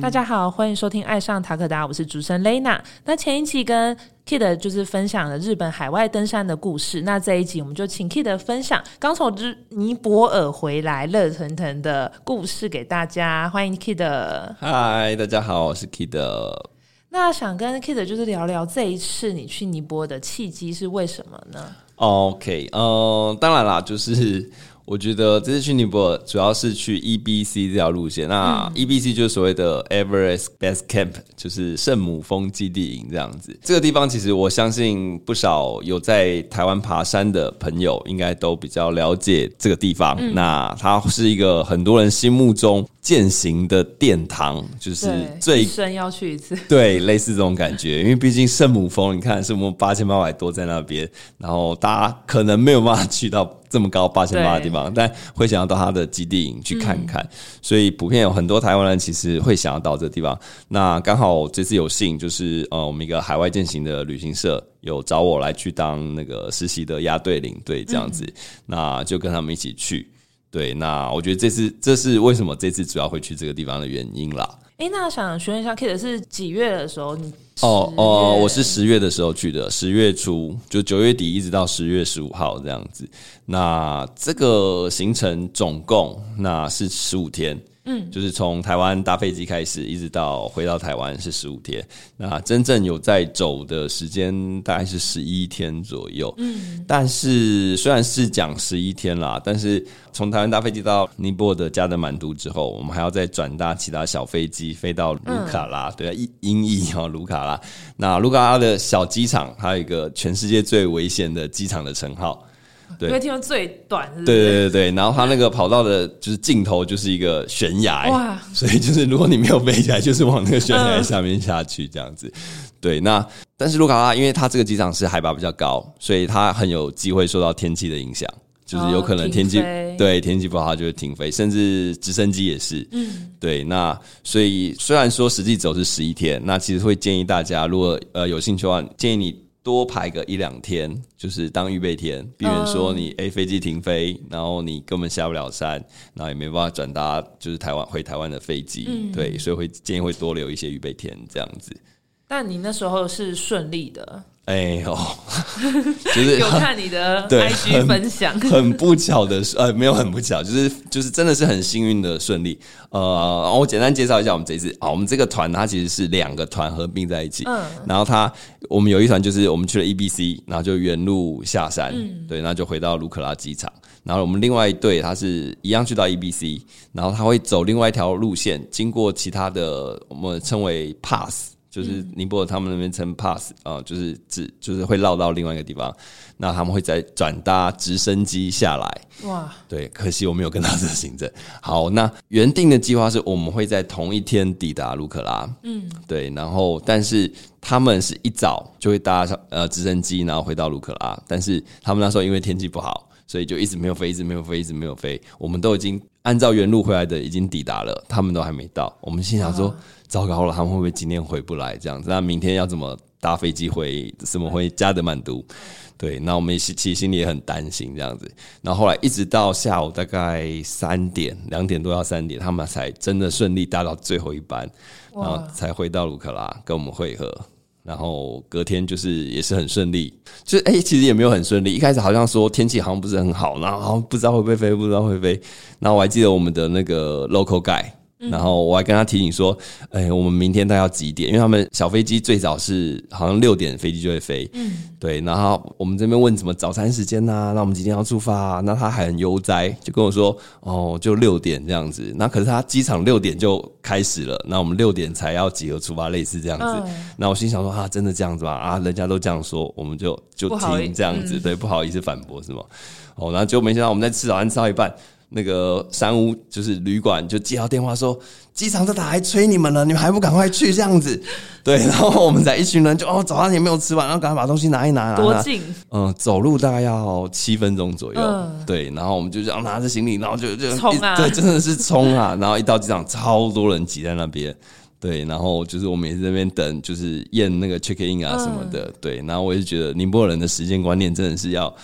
大家好，欢迎收听《爱上塔克达》，我是主持人 Lena。那前一期跟 Kid 就是分享了日本海外登山的故事，那这一集我们就请 Kid 分享刚从尼泊尔回来热腾腾的故事给大家。欢迎 Kid。嗨，大家好，我是 Kid。那想跟 Kid 就是聊聊这一次你去尼泊尔的契机是为什么呢？OK，呃，当然啦，就是。我觉得这次去尼泊尔主要是去 EBC 这条路线。那 EBC 就是所谓的 Everest Base Camp，就是圣母峰基地营这样子。这个地方其实我相信不少有在台湾爬山的朋友应该都比较了解这个地方。那它是一个很多人心目中践行的殿堂，就是最深要去一次。对，类似这种感觉。因为毕竟圣母峰，你看圣母八千八百多在那边，然后大家可能没有办法去到。这么高八千八的地方，但会想要到他的基地营去看看，所以普遍有很多台湾人其实会想要到这个地方。那刚好这次有幸，就是呃，我们一个海外践行的旅行社有找我来去当那个实习的压队领队这样子，那就跟他们一起去。对，那我觉得这次这是为什么这次主要会去这个地方的原因啦。哎，那想询问一下，Kid 是几月的时候？你哦哦，我是十月的时候去的，十月初就九月底一直到十月十五号这样子。那这个行程总共那是十五天。嗯，就是从台湾搭飞机开始，一直到回到台湾是十五天。那真正有在走的时间大概是十一天左右。嗯，但是虽然是讲十一天啦，但是从台湾搭飞机到尼泊尔的加德满都之后，我们还要再转搭其他小飞机飞到卢卡拉。对啊，英英译哈卢卡拉。那卢卡拉的小机场，还有一个全世界最危险的机场的称号。对，因为听说最短，对对对对，然后它那个跑道的就是尽头就是一个悬崖，哇！所以就是如果你没有飞起来，就是往那个悬崖下面下去这样子。对，那但是卢卡拉，因为它这个机场是海拔比较高，所以它很有机会受到天气的影响，就是有可能天气对天气不好，它就会停飞，甚至直升机也是。嗯，对，那所以虽然说实际走是十一天，那其实会建议大家，如果呃有兴趣的话，建议你。多排个一两天，就是当预备天，避免说你飞机停飞，然后你根本下不了山，然后也没办法转搭就是台湾回台湾的飞机，对，所以会建议会多留一些预备天这样子。但你那时候是顺利的。哎呦，就是有看你的 IG 分享，很不巧的是，呃，没有很不巧，就是就是真的是很幸运的顺利。呃，我简单介绍一下我们这次啊，我们这个团它其实是两个团合并在一起，嗯，然后它我们有一团就是我们去了 EBC，然后就原路下山，对，然后就回到卢克拉机场，然后我们另外一队他是一样去到 EBC，然后他会走另外一条路线，经过其他的我们称为 Pass。就是尼泊尔他们那边称 pass 啊，就是只就是会绕到另外一个地方，那他们会再转搭直升机下来。哇，对，可惜我没有跟他这个行程。好，那原定的计划是我们会在同一天抵达卢克拉。嗯，对，然后但是他们是一早就会搭上呃直升机，然后回到卢克拉，但是他们那时候因为天气不好，所以就一直没有飞，一直没有飞，一直没有飞。我们都已经按照原路回来的，已经抵达了，他们都还没到。我们心想说。糟糕了，他们会不会今天回不来？这样子，那明天要怎么搭飞机回？怎么回加德满都？对，那我们其实心里也很担心这样子。然后后来一直到下午大概三点、两点多到三点，他们才真的顺利搭到最后一班，然后才回到卢克拉跟我们会合。然后隔天就是也是很顺利，就哎，其实也没有很顺利。一开始好像说天气好像不是很好，然后不知道会不会飞，不知道会飞。然后我还记得我们的那个 local guy。然后我还跟他提醒说，哎，我们明天大概要几点？因为他们小飞机最早是好像六点飞机就会飞，嗯，对。然后我们这边问什么早餐时间呐？那我们几点要出发？那他还很悠哉，就跟我说，哦，就六点这样子。那可是他机场六点就开始了，那我们六点才要集合出发，类似这样子。那我心想说，啊，真的这样子吧？啊，人家都这样说，我们就就听这样子，对，不好意思反驳是吗？哦，然后就没想到我们在吃早餐吃到一半。那个三屋就是旅馆，就接到电话说机场在打来催你们了，你们还不赶快去这样子？对，然后我们在一群人就哦早上也没有吃完，然后赶快把东西拿一拿。多近？嗯，走路大概要七分钟左右。对，然后我们就这样拿着行李，然后就就冲啊！对，真的是冲啊！然后一到机场，超多人挤在那边。对，然后就是我们也在那边等，就是验那个 check in 啊什么的。对，然后我就觉得宁波人的时间观念真的是要。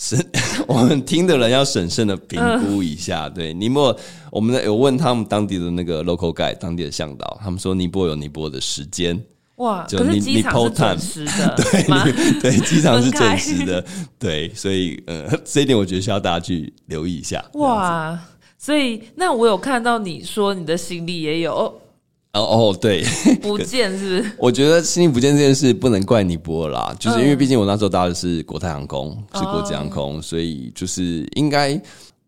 审 我们听的人要审慎的评估一下。对，尼泊尔，我们有问他们当地的那个 local guide，当地的向导，他们说尼泊有尼泊的时间。哇，可是 机场是准时的，对对，机场是准时的，对，所以呃，这一点我觉得需要大家去留意一下。哇，所以那我有看到你说你的行李也有哦哦，对，不见是不是？我觉得行李不见这件事不能怪尼泊尔啦，就是因为毕竟我那时候搭的是国泰航空，是国际航空，所以就是应该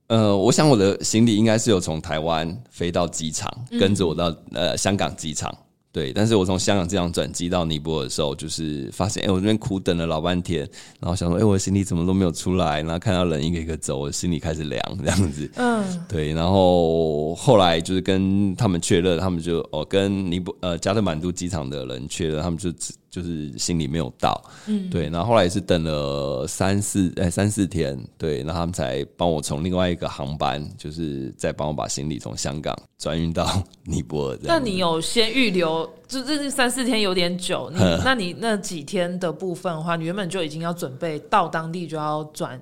呃，我想我的行李应该是有从台湾飞到机场，跟着我到呃香港机场。对，但是我从香港这样转机到尼泊尔的时候，就是发现，哎，我这边苦等了老半天，然后想说，哎，我的行李怎么都没有出来，然后看到人一个一个走，我心里开始凉，这样子。嗯，对，然后后来就是跟他们确认，他们就哦，跟尼泊呃加德满都机场的人确认，他们就就是行李没有到，嗯，对，然后后来是等了三四哎三四天，对，然后他们才帮我从另外一个航班，就是再帮我把行李从香港转运到尼泊尔。那你有先预留？就这三四天有点久，你 那你那几天的部分的话，你原本就已经要准备到当地就要转。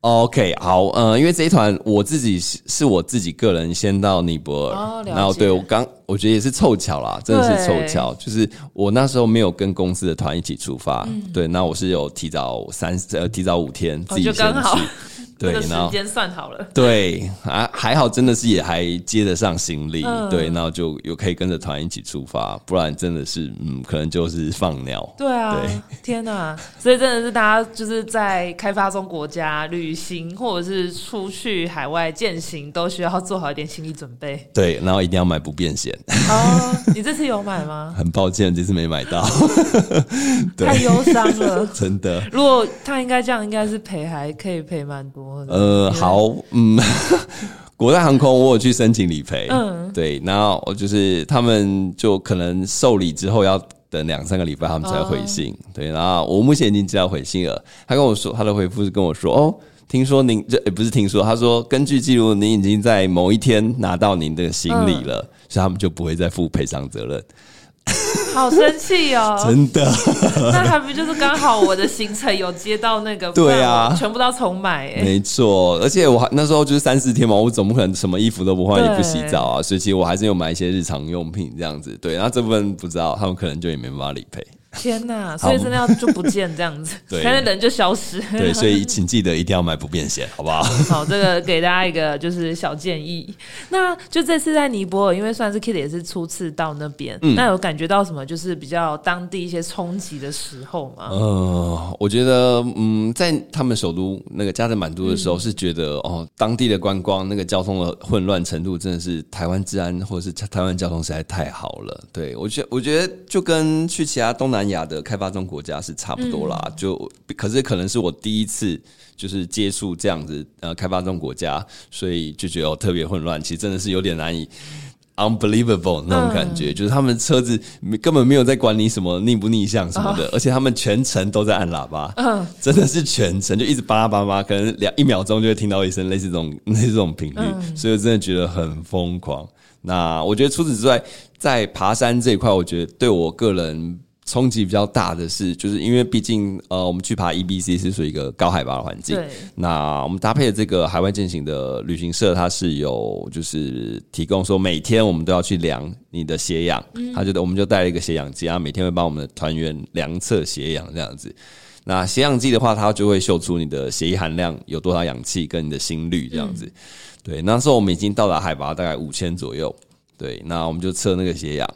OK，好，呃，因为这一团我自己是是我自己个人先到尼泊尔，然后对我刚我觉得也是凑巧啦，真的是凑巧，就是我那时候没有跟公司的团一起出发，对，那我是有提早三呃提早五天自己先去。对，时间算好了。对，还还好，真的是也还接得上行李。对，然后就有可以跟着团一起出发，不然真的是，嗯，可能就是放鸟。对啊，天哪！所以真的是大家就是在开发中国家旅行，或者是出去海外践行，都需要做好一点心理准备。对，然后一定要买不便险。哦，你这次有买吗？很抱歉，这次没买到，太忧伤了。真的，如果他应该这样，应该是赔，还可以赔蛮多。呃，好，嗯，国泰航空我有去申请理赔，嗯，对，然后我就是他们就可能受理之后要等两三个礼拜，他们才回信，对，然后我目前已经知道回信了，他跟我说他的回复是跟我说，哦，听说您这不是听说，他说根据记录，您已经在某一天拿到您的行李了，所以他们就不会再负赔偿责任。好生气哦！真的，那还不就是刚好我的行程有接到那个？对啊，全部都要重买。没错，而且我还那时候就是三四天嘛，我总不可能什么衣服都不换，也不洗澡啊，所以其实我还是有买一些日常用品这样子。对，然后这部分不知道，他们可能就也没办法理赔。天呐！所以真的要就不见这样子，现在人就消失。对，所以请记得一定要买不变险，好不好？好，这个给大家一个就是小建议。那就这次在尼泊尔，因为算是 Kid 也是初次到那边，那有感觉到什么就是比较当地一些冲击的时候吗？呃，我觉得嗯，在他们首都那个加德满都的时候，是觉得哦，当地的观光那个交通的混乱程度真的是台湾治安或者是台湾交通实在太好了。对我觉我觉得就跟去其他东南。南亚的开发中国家是差不多啦，就可是可能是我第一次就是接触这样子呃开发中国家，所以就觉得特别混乱。其实真的是有点难以 unbelievable 那种感觉，就是他们车子根本没有在管你什么逆不逆向什么的，而且他们全程都在按喇叭，嗯，真的是全程就一直叭叭叭，可能两一秒钟就会听到一声类似这种 类似这种频率，所以真的觉得很疯狂。那我觉得除此之外，在爬山这一块，我觉得对我个人。冲击比较大的是，就是因为毕竟呃，我们去爬 E B C 是属于一个高海拔的环境。那我们搭配的这个海外践行的旅行社，它是有就是提供说每天我们都要去量你的血氧，他就我们就带了一个血氧机啊，每天会帮我们的团员量测血氧这样子。那血氧计的话，它就会秀出你的血液含量有多少氧气跟你的心率这样子。对，那时候我们已经到达海拔大概五千左右。对，那我们就测那个血氧。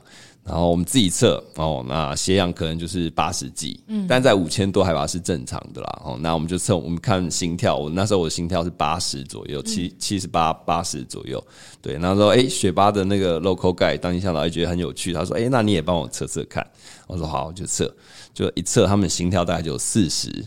然后我们自己测哦，那血氧可能就是八十几，嗯，但在五千多海拔是正常的啦。哦，那我们就测，我们看心跳，我那时候我的心跳是八十左右，七七十八八十左右。对，然后说，哎，雪巴的那个 local guy 当天向导也觉得很有趣，他说，哎，那你也帮我测测看。我说好，就测，就一测，他们心跳大概就有四十。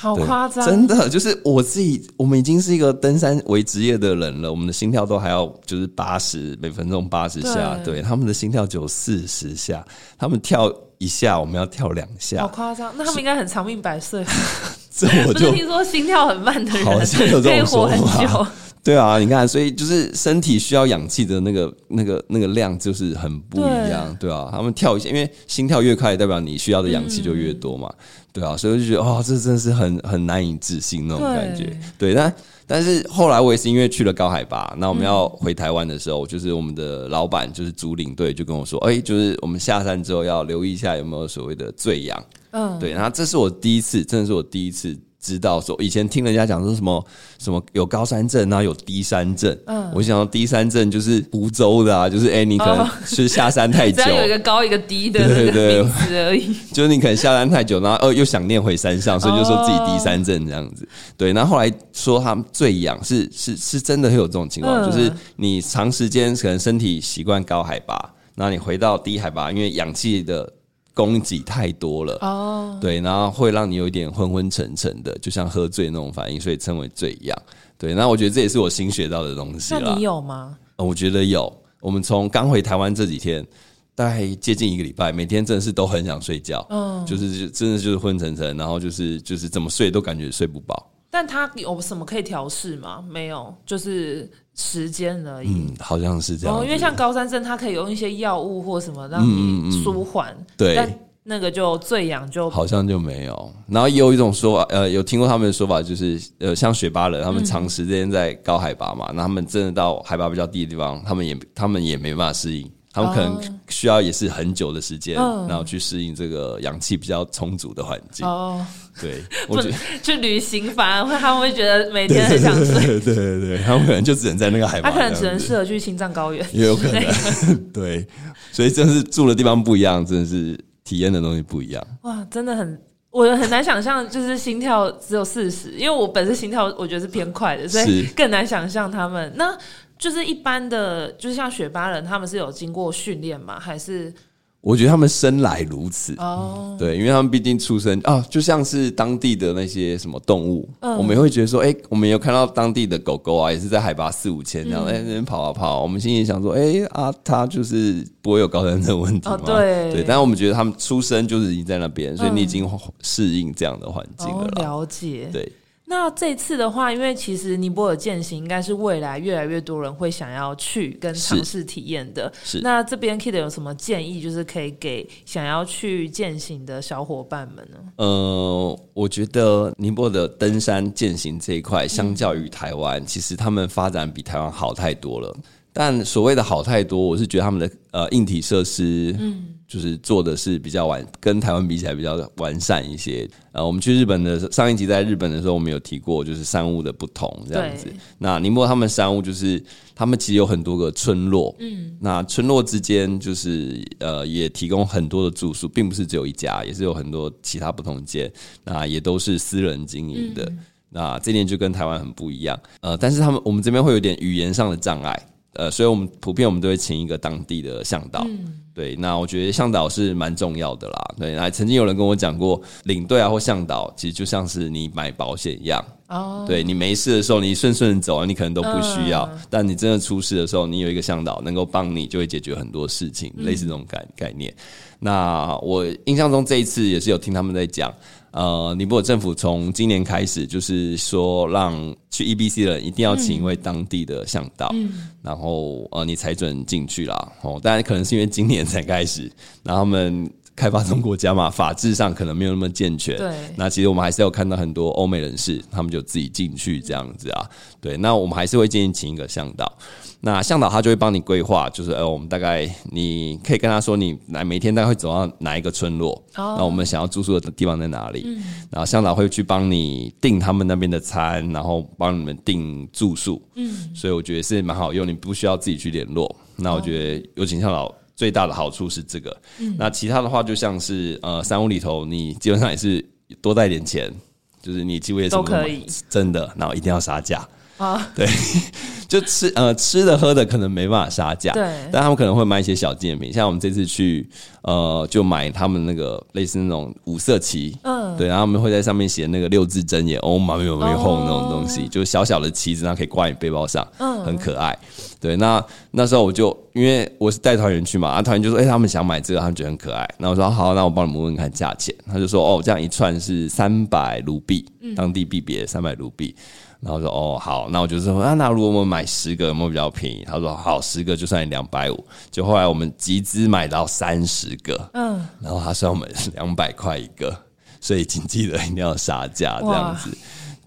好夸张！真的就是我自己，我们已经是一个登山为职业的人了，我们的心跳都还要就是八十每分钟八十下，对他们的心跳只有四十下，他们跳一下，我们要跳两下，好夸张！那他们应该很长命百岁。这我就听说心跳很慢的人好像有这种说法。对啊，你看，所以就是身体需要氧气的那个、那个、那个量就是很不一样，对啊，他们跳一下，因为心跳越快，代表你需要的氧气就越多嘛，对啊，所以我就觉得，哦，这真的是很很难以置信那种感觉。对，但但是后来我也是因为去了高海拔，那我们要回台湾的时候，就是我们的老板就是主领队就跟我说，哎，就是我们下山之后要留意一下有没有所谓的醉氧。嗯，对，然后这是我第一次，真的是我第一次。知道说以前听人家讲说什么什么有高山症啊有低山症，嗯，我想到低山症就是湖州的啊，就是哎你可能是下山太 久，有一个高一个低的对对名字而已，就是你可能下山太久，然后呃又想念回山上，所以就说自己低山症这样子。对，然后后来说他们最痒是是是真的会有这种情况，就是你长时间可能身体习惯高海拔，然后你回到低海拔，因为氧气的。供给太多了哦，对，然后会让你有一点昏昏沉沉的，就像喝醉那种反应，所以称为醉一样。对，那我觉得这也是我新学到的东西那你有吗？我觉得有。我们从刚回台湾这几天，大概接近一个礼拜，每天真的是都很想睡觉，嗯，就是真的就是昏沉沉，然后就是就是怎么睡都感觉睡不饱。但他有什么可以调试吗？没有，就是时间而已。嗯，好像是这样。因为像高山症，它可以用一些药物或什么让你舒缓。对，但那个就醉氧就好像就没有。然后也有一种说法，呃，有听过他们的说法，就是呃，像雪巴人，他们长时间在高海拔嘛，那他们真的到海拔比较低的地方，他们也他们也没办法适应。他们可能需要也是很久的时间，然后去适应这个氧气比较充足的环境。哦，对，我觉得去旅行反而会他们会觉得每天很想睡。对对对，他们可能就只能在那个海拔，他可能只能适合去青藏高原，也有可能。对，所以真的是住的地方不一样，真的是体验的东西不一样。哇，真的很，我很难想象，就是心跳只有四十，因为我本身心跳我觉得是偏快的，所以更难想象他们那。就是一般的，就是像雪巴人，他们是有经过训练吗？还是？我觉得他们生来如此哦，对，因为他们毕竟出生啊，就像是当地的那些什么动物，嗯我们也会觉得说，哎，我们有看到当地的狗狗啊，也是在海拔四五千这样，哎，那边跑啊跑，我们心里想说，哎啊，它就是不会有高山症问题吗？对，对，但是我们觉得他们出生就是已经在那边，所以你已经适应这样的环境了，了解，对。那这次的话，因为其实尼泊尔践行应该是未来越来越多人会想要去跟尝试体验的。是，那这边 Kid 有什么建议，就是可以给想要去践行的小伙伴们呢？呃，我觉得尼泊尔的登山践行这一块，相较于台湾，其实他们发展比台湾好太多了。但所谓的好太多，我是觉得他们的呃硬体设施，嗯。就是做的是比较完，跟台湾比起来比较完善一些。呃，我们去日本的上一集在日本的时候，我们有提过，就是山屋的不同这样子。那宁波他们山屋就是他们其实有很多个村落，嗯，那村落之间就是呃也提供很多的住宿，并不是只有一家，也是有很多其他不同间，那也都是私人经营的。那这点就跟台湾很不一样。呃，但是他们我们这边会有点语言上的障碍。呃，所以我们普遍我们都会请一个当地的向导，对，那我觉得向导是蛮重要的啦。对，那曾经有人跟我讲过，领队啊或向导，其实就像是你买保险一样。哦，对你没事的时候，你顺顺走啊，你可能都不需要；但你真的出事的时候，你有一个向导能够帮你，就会解决很多事情，类似这种概概念。那我印象中这一次也是有听他们在讲。呃，尼泊尔政府从今年开始，就是说让去 E B C 的人一定要请一位当地的向导，然后呃，你才准进去啦。哦，当然可能是因为今年才开始，然后他们开发中国家嘛，法制上可能没有那么健全。对，那其实我们还是有看到很多欧美人士，他们就自己进去这样子啊。对，那我们还是会建议请一个向导。那向导他就会帮你规划，就是呃，我们大概你可以跟他说，你来每天大概会走到哪一个村落，那我们想要住宿的地方在哪里，然后向导会去帮你订他们那边的餐，然后帮你们订住宿，嗯，所以我觉得是蛮好用，你不需要自己去联络。那我觉得有请向导最大的好处是这个，那其他的话就像是呃，三屋里头你基本上也是多带点钱，就是你几乎也都可以，真的，然后一定要杀价。啊，对，就吃呃吃的喝的可能没办法杀价，对，但他们可能会买一些小纪念品，像我们这次去呃就买他们那个类似那种五色旗，嗯，对，然后我们会在上面写那个六字真言，哦，妈咪有没有红那种东西，就小小的旗子，然后可以挂你背包上，嗯，很可爱。对，那那时候我就因为我是带团员去嘛，啊，团员就说，哎，他们想买这个，他们觉得很可爱。那我说好，那我帮你们问看价钱。他就说，哦，这样一串是三百卢币，当地币别三百卢币。然后说哦好，那我就说啊，那如果我们买十个有没有比较便宜？他说好，十个就算你两百五。就后来我们集资买到三十个，嗯，然后他算我们 两百块一个，所以请记得一定要杀价这样子。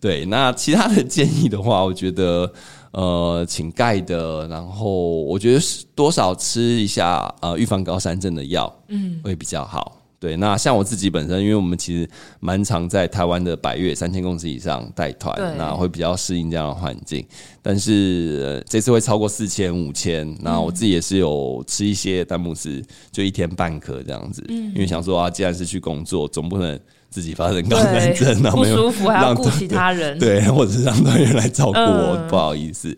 对，那其他的建议的话，我觉得呃，请盖的，然后我觉得多少吃一下呃预防高山症的药，嗯，会比较好。对，那像我自己本身，因为我们其实蛮常在台湾的百越三千公尺以上带团，那会比较适应这样的环境。但是这次会超过四千、五千，那我自己也是有吃一些丹木斯，就一天半颗这样子。因为想说啊，既然是去工作，总不能自己发生高山症，不舒服还要顾其他人，对，或者是让团员来照顾我，不好意思。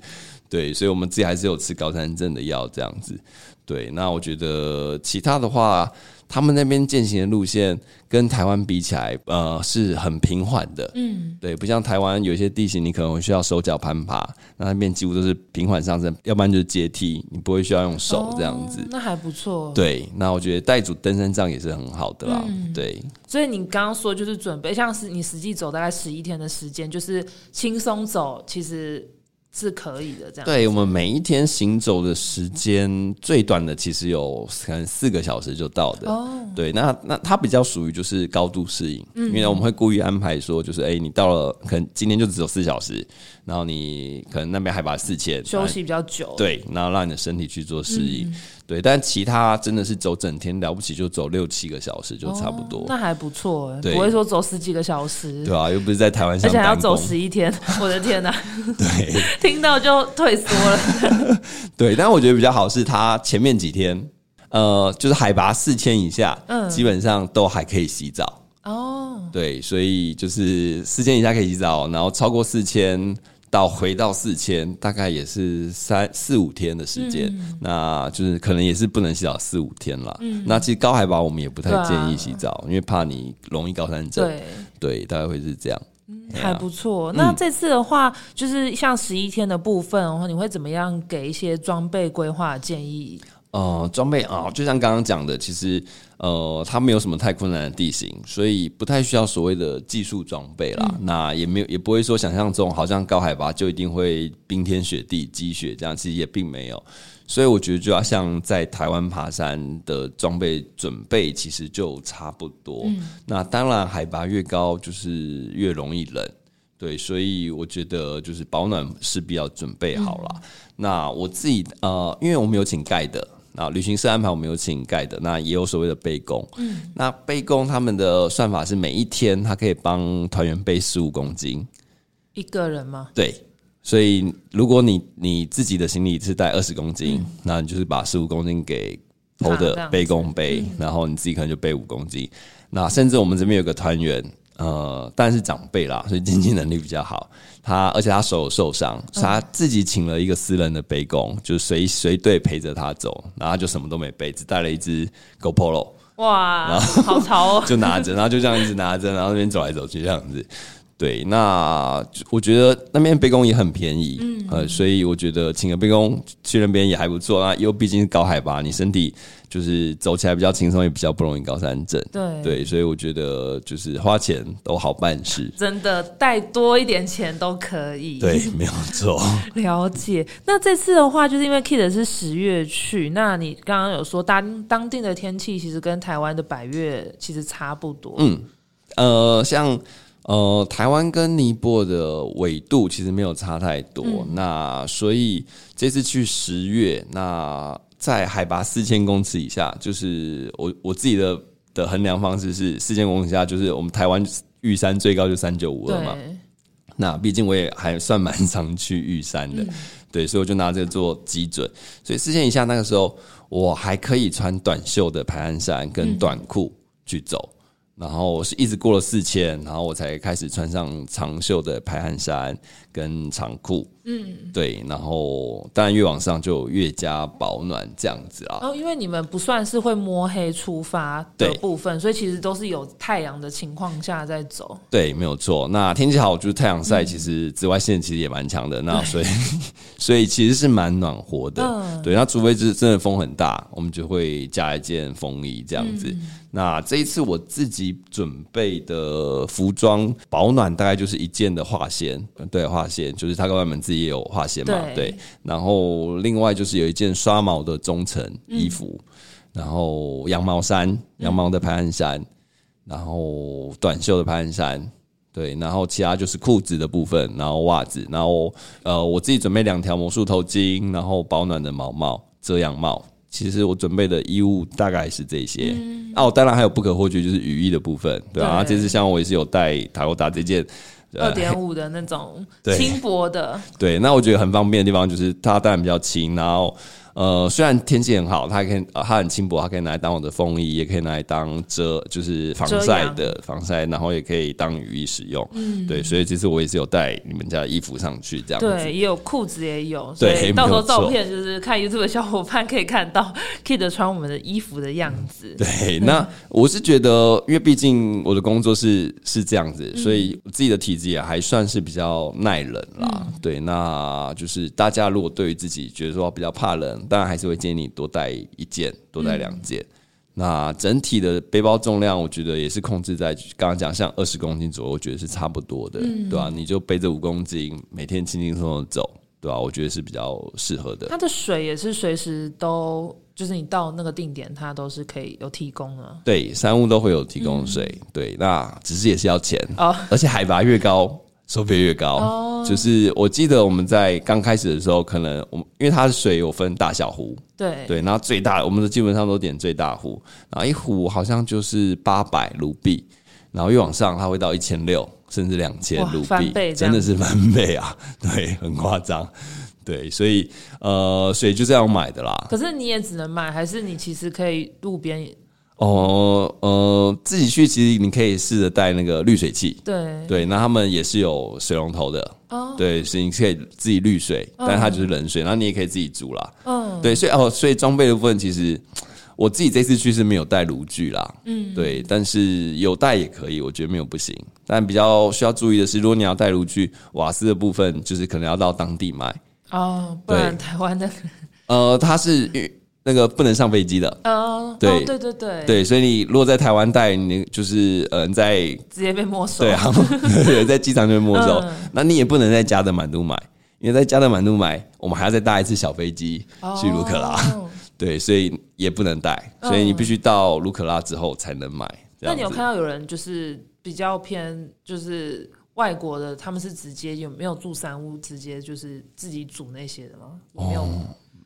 对，所以我们自己还是有吃高山症的药这样子。对，那我觉得其他的话。他们那边践行的路线跟台湾比起来，呃，是很平缓的。嗯，对，不像台湾有些地形，你可能会需要手脚攀爬，那那边几乎都是平缓上升，要不然就是阶梯，你不会需要用手这样子。那还不错。对，那我觉得带组登山杖也是很好的啦。对，所以你刚刚说就是准备，像是你实际走大概十一天的时间，就是轻松走，其实。是可以的，这样。对我们每一天行走的时间最短的，其实有可能四个小时就到的。哦，对，那那它比较属于就是高度适应，因为我们会故意安排说，就是哎，你到了可能今天就只有四小时，然后你可能那边海拔四千，休息比较久，对，然后让你的身体去做适应。对，但其他真的是走整天了不起，就走六七个小时就差不多。那还不错，不会说走十几个小时。对啊，又不是在台湾，而且还要走十一天，我的天哪！对，听到就退缩了。对，但我觉得比较好是，他前面几天，呃，就是海拔四千以下，嗯，基本上都还可以洗澡。哦，对，所以就是四千以下可以洗澡，然后超过四千。到回到四千，大概也是三四五天的时间，那就是可能也是不能洗澡四五天了。那其实高海拔我们也不太建议洗澡，因为怕你容易高山症。对，对，大概会是这样。还不错。那这次的话，就是像十一天的部分，然后你会怎么样给一些装备规划建议？呃，装备啊，就像刚刚讲的，其实呃，它没有什么太困难的地形，所以不太需要所谓的技术装备啦。那也没有，也不会说想象中好像高海拔就一定会冰天雪地积雪这样，其实也并没有。所以我觉得就要像在台湾爬山的装备准备，其实就差不多。那当然，海拔越高就是越容易冷，对，所以我觉得就是保暖势必要准备好了。那我自己呃，因为我们有请盖的。那旅行社安排我们有请盖的，那也有所谓的背工。嗯，那背工他们的算法是每一天他可以帮团员背十五公斤，一个人吗？对，所以如果你你自己的行李是带二十公斤，那你就是把十五公斤给偷的背工背，然后你自己可能就背五公斤。那甚至我们这边有个团员。呃，但是长辈啦，所以经济能力比较好。他而且他手有受伤，他自己请了一个私人的背工，就随随队陪着他走，然后就什么都没背，只带了一只 GoPro。哇，然后好潮哦，就拿着，然后就这样一直拿着，然后那边走来走去这样子。对，那我觉得那边背工也很便宜，嗯，呃，所以我觉得请个背工去那边也还不错啊，又毕竟是高海拔，你身体就是走起来比较轻松，也比较不容易高山症。对对，所以我觉得就是花钱都好办事，真的带多一点钱都可以。对，没有错。了解。那这次的话，就是因为 Kid 是十月去，那你刚刚有说当当地的天气其实跟台湾的百月其实差不多。嗯，呃，像。呃，台湾跟尼泊尔的纬度其实没有差太多，那所以这次去十月，那在海拔四千公尺以下，就是我我自己的的衡量方式是四千公尺以下，就是我们台湾玉山最高就三九五二嘛。那毕竟我也还算蛮常去玉山的，对，所以我就拿这个做基准。所以四千以下那个时候，我还可以穿短袖的排汗衫跟短裤去走。然后我是一直过了四千，然后我才开始穿上长袖的排汗衫跟长裤。嗯，对，然后当然越往上就越加保暖这样子啊。哦，因为你们不算是会摸黑出发的部分，所以其实都是有太阳的情况下在走。对，没有错。那天气好，就是太阳晒，其实紫外线其实也蛮强的。那所以 所以其实是蛮暖和的。对，那除非是真的风很大，我们就会加一件风衣这样子。那这一次我自己准备的服装保暖大概就是一件的化纤，对，化画线，就是他跟外面自己也有画线嘛，对对。然后另外就是有一件刷毛的中层衣服，然后羊毛衫，羊毛的排汗衫，然后短袖的排汗衫，对，然后其他就是裤子的部分，然后袜子，然后呃，我自己准备两条魔术头巾，然后保暖的毛帽、遮阳帽。其实我准备的衣物大概是这些。哦，当然还有不可或缺就是雨衣的部分，对啊。这次像我也是有带塔罗达这件二点五的那种轻薄的，对，那我觉得很方便的地方就是它当然比较轻，然后呃，虽然天气很好，它可以、呃它很轻薄，它可以拿来当我的风衣，也可以拿来当遮，就是防晒的防晒，然后也可以当雨衣使用。嗯，对，所以这次我也是有带你们家的衣服上去，这样子。对，也有裤子也有，对到时候照片就是看 YouTube 的小伙伴可以看到 Kid 穿我们的衣服的样子。对，那我是觉得，因为毕竟我的工作是是这样子，所以自己的体质也还算是比较耐冷啦。对，那就是大家如果对于自己觉得说比较怕冷，当然还是会建议你多带一件，多带两件。那整体的背包重量，我觉得也是控制在刚刚讲像二十公斤左右，我觉得是差不多的，对吧、你就背着五公斤，每天轻轻松松走，对吧、我觉得是比较适合的。它的水也是随时都，就是你到那个定点，它都是可以有提供的。对，山屋都会有提供水，对，那只是也是要钱哦而且海拔越高，收费越高。就是我记得我们在刚开始的时候，可能我们因为它的水有分大小壶，对，对，然后最大我们的基本上都点最大壶，然后一壶好像就是八百卢币，然后越往上它会到一千六甚至两千哇卢币真的是翻倍啊，对，很夸张。对，所以呃，水就这样买的啦。可是你也只能买，还是你其实可以路边哦，呃，自己去其实你可以试着带那个滤水器，对。对，那他们也是有水龙头的，哦。对，所以你可以自己滤水，但是它就是冷水，然后你也可以自己煮啦，嗯。对，所以哦，所以装备的部分其实我自己这次去是没有带炉具啦，嗯，对，但是有带也可以，我觉得没有不行，但比较需要注意的是，如果你要带炉具，瓦斯的部分就是可能要到当地买，哦，不然台湾的呃，它是那个不能上飞机的。哦，对哦对对对，对，所以你如果在台湾带，你就是呃你在直接被没收。对啊，对，在机场就被没收。嗯那你也不能在加德满都买，因为在加德满都买，我们还要再搭一次小飞机去卢克拉。哦 对，所以也不能带，所以你必须到卢克拉之后才能买。那你有看到有人就是比较偏就是外国的，他们是直接有没有住三屋，直接就是自己煮那些的吗？有没有，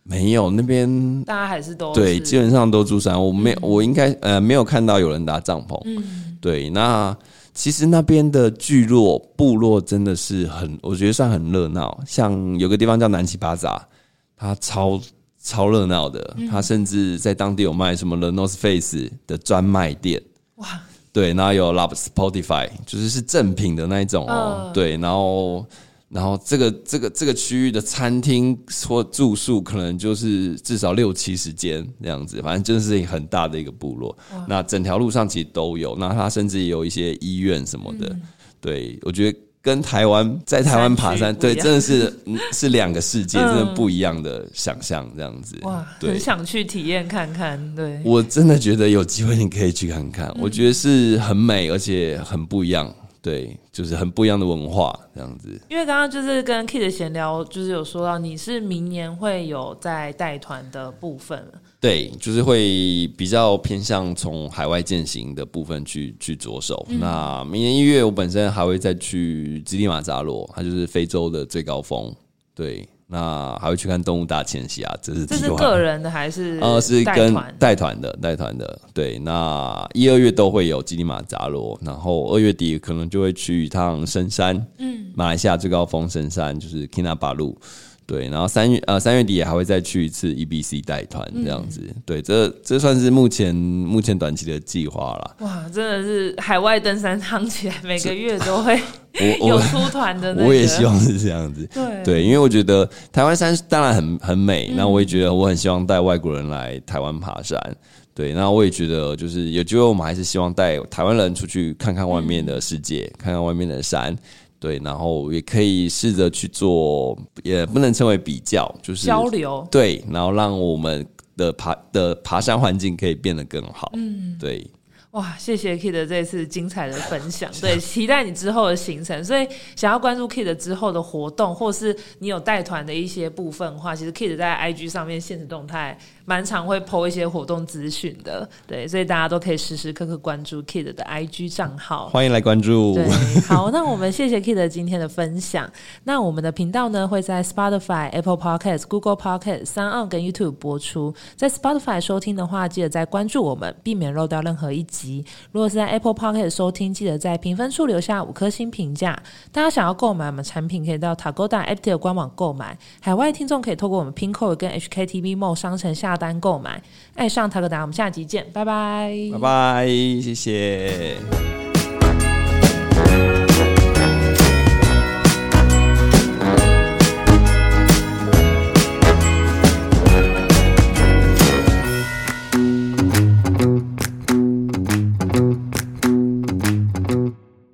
没有那边？大家还是都对，是基本上都住山，我没我应该呃没有看到有人搭帐篷。嗯对，那其实那边的聚落部落真的是很，我觉得算很热闹。像有个地方叫南七巴扎，它超超热闹的，嗯它甚至在当地有卖什么 The North Face 的专卖店。哇，对，然后有 Love Spotify，就是是正品的那一种哦。嗯对，然后然后这个这个这个区域的餐厅或住宿，可能就是至少六七十间这样子，反正真的是很大的一个部落。那整条路上其实都有，那它甚至也有一些医院什么的。对，我觉得。跟台湾在台湾爬山，对，真的是嗯是两个世界，嗯真的不一样的想象，这样子。哇，对很，想去体验看看。对，我真的觉得有机会你可以去看看，嗯我觉得是很美，而且很不一样。对，就是很不一样的文化这样子。因为刚刚就是跟 Kid 闲聊，就是有说到你是明年会有在带团的部分了。对，就是会比较偏向从海外践行的部分去去着手。嗯那明年一月，我本身还会再去吉利马扎罗，它就是非洲的最高峰。对，那还会去看动物大迁徙啊，这是这是个人的还是呃，是跟带团？的，带团的，对。那一二月都会有吉里马扎罗，然后二月底可能就会去一趟深山，嗯，马来西亚最高峰深山就是 Kinabalu，对。然后三月呃三月底也还会再去一次 EBC 带团这样子，对。这这算是目前目前短期的计划啦。哇，真的是海外登山夯起来，每个月都会有出团的那个。我也希望是这样子，对对，因为我觉得台湾山当然很很美，那、我也觉得我很希望带外国人来台湾爬山。对，那我也觉得就是有机会，我们还是希望带台湾人出去看看外面的世界，看看外面的山。对，然后也可以试着去做，也不能称为比较，就是交流。对，然后让我们的爬的爬山环境可以变得更好。嗯，对，哇，谢谢 Kid 这次精彩的分享，对，期待你之后的行程。所以想要关注 Kid 之后的活动，或是你有带团的一些部分的话，其实 Kid 在 IG 上面现实动态蛮常会 PO 一些活动资讯的，对，所以大家都可以时时刻刻关注 Kid 的 IG 账号。欢迎来关注。对，好，那我们谢谢 Kid 今天的分享。那我们的频道呢会在 Spotify、Apple Podcasts、Google Podcasts、三二跟 YouTube 播出。在 Spotify 收听的话，记得再关注我们，避免漏掉任何一集。如果是在 Apple Podcast 收听，记得在评分处留下五颗星评价。大家想要购买我们产品，可以到 Tagoda App 的官网购买。海外听众可以透过我们 Pinkoi 跟 HKTV Mall 商城下单购买。爱上陶格达我们下集见，拜拜，拜拜，谢谢。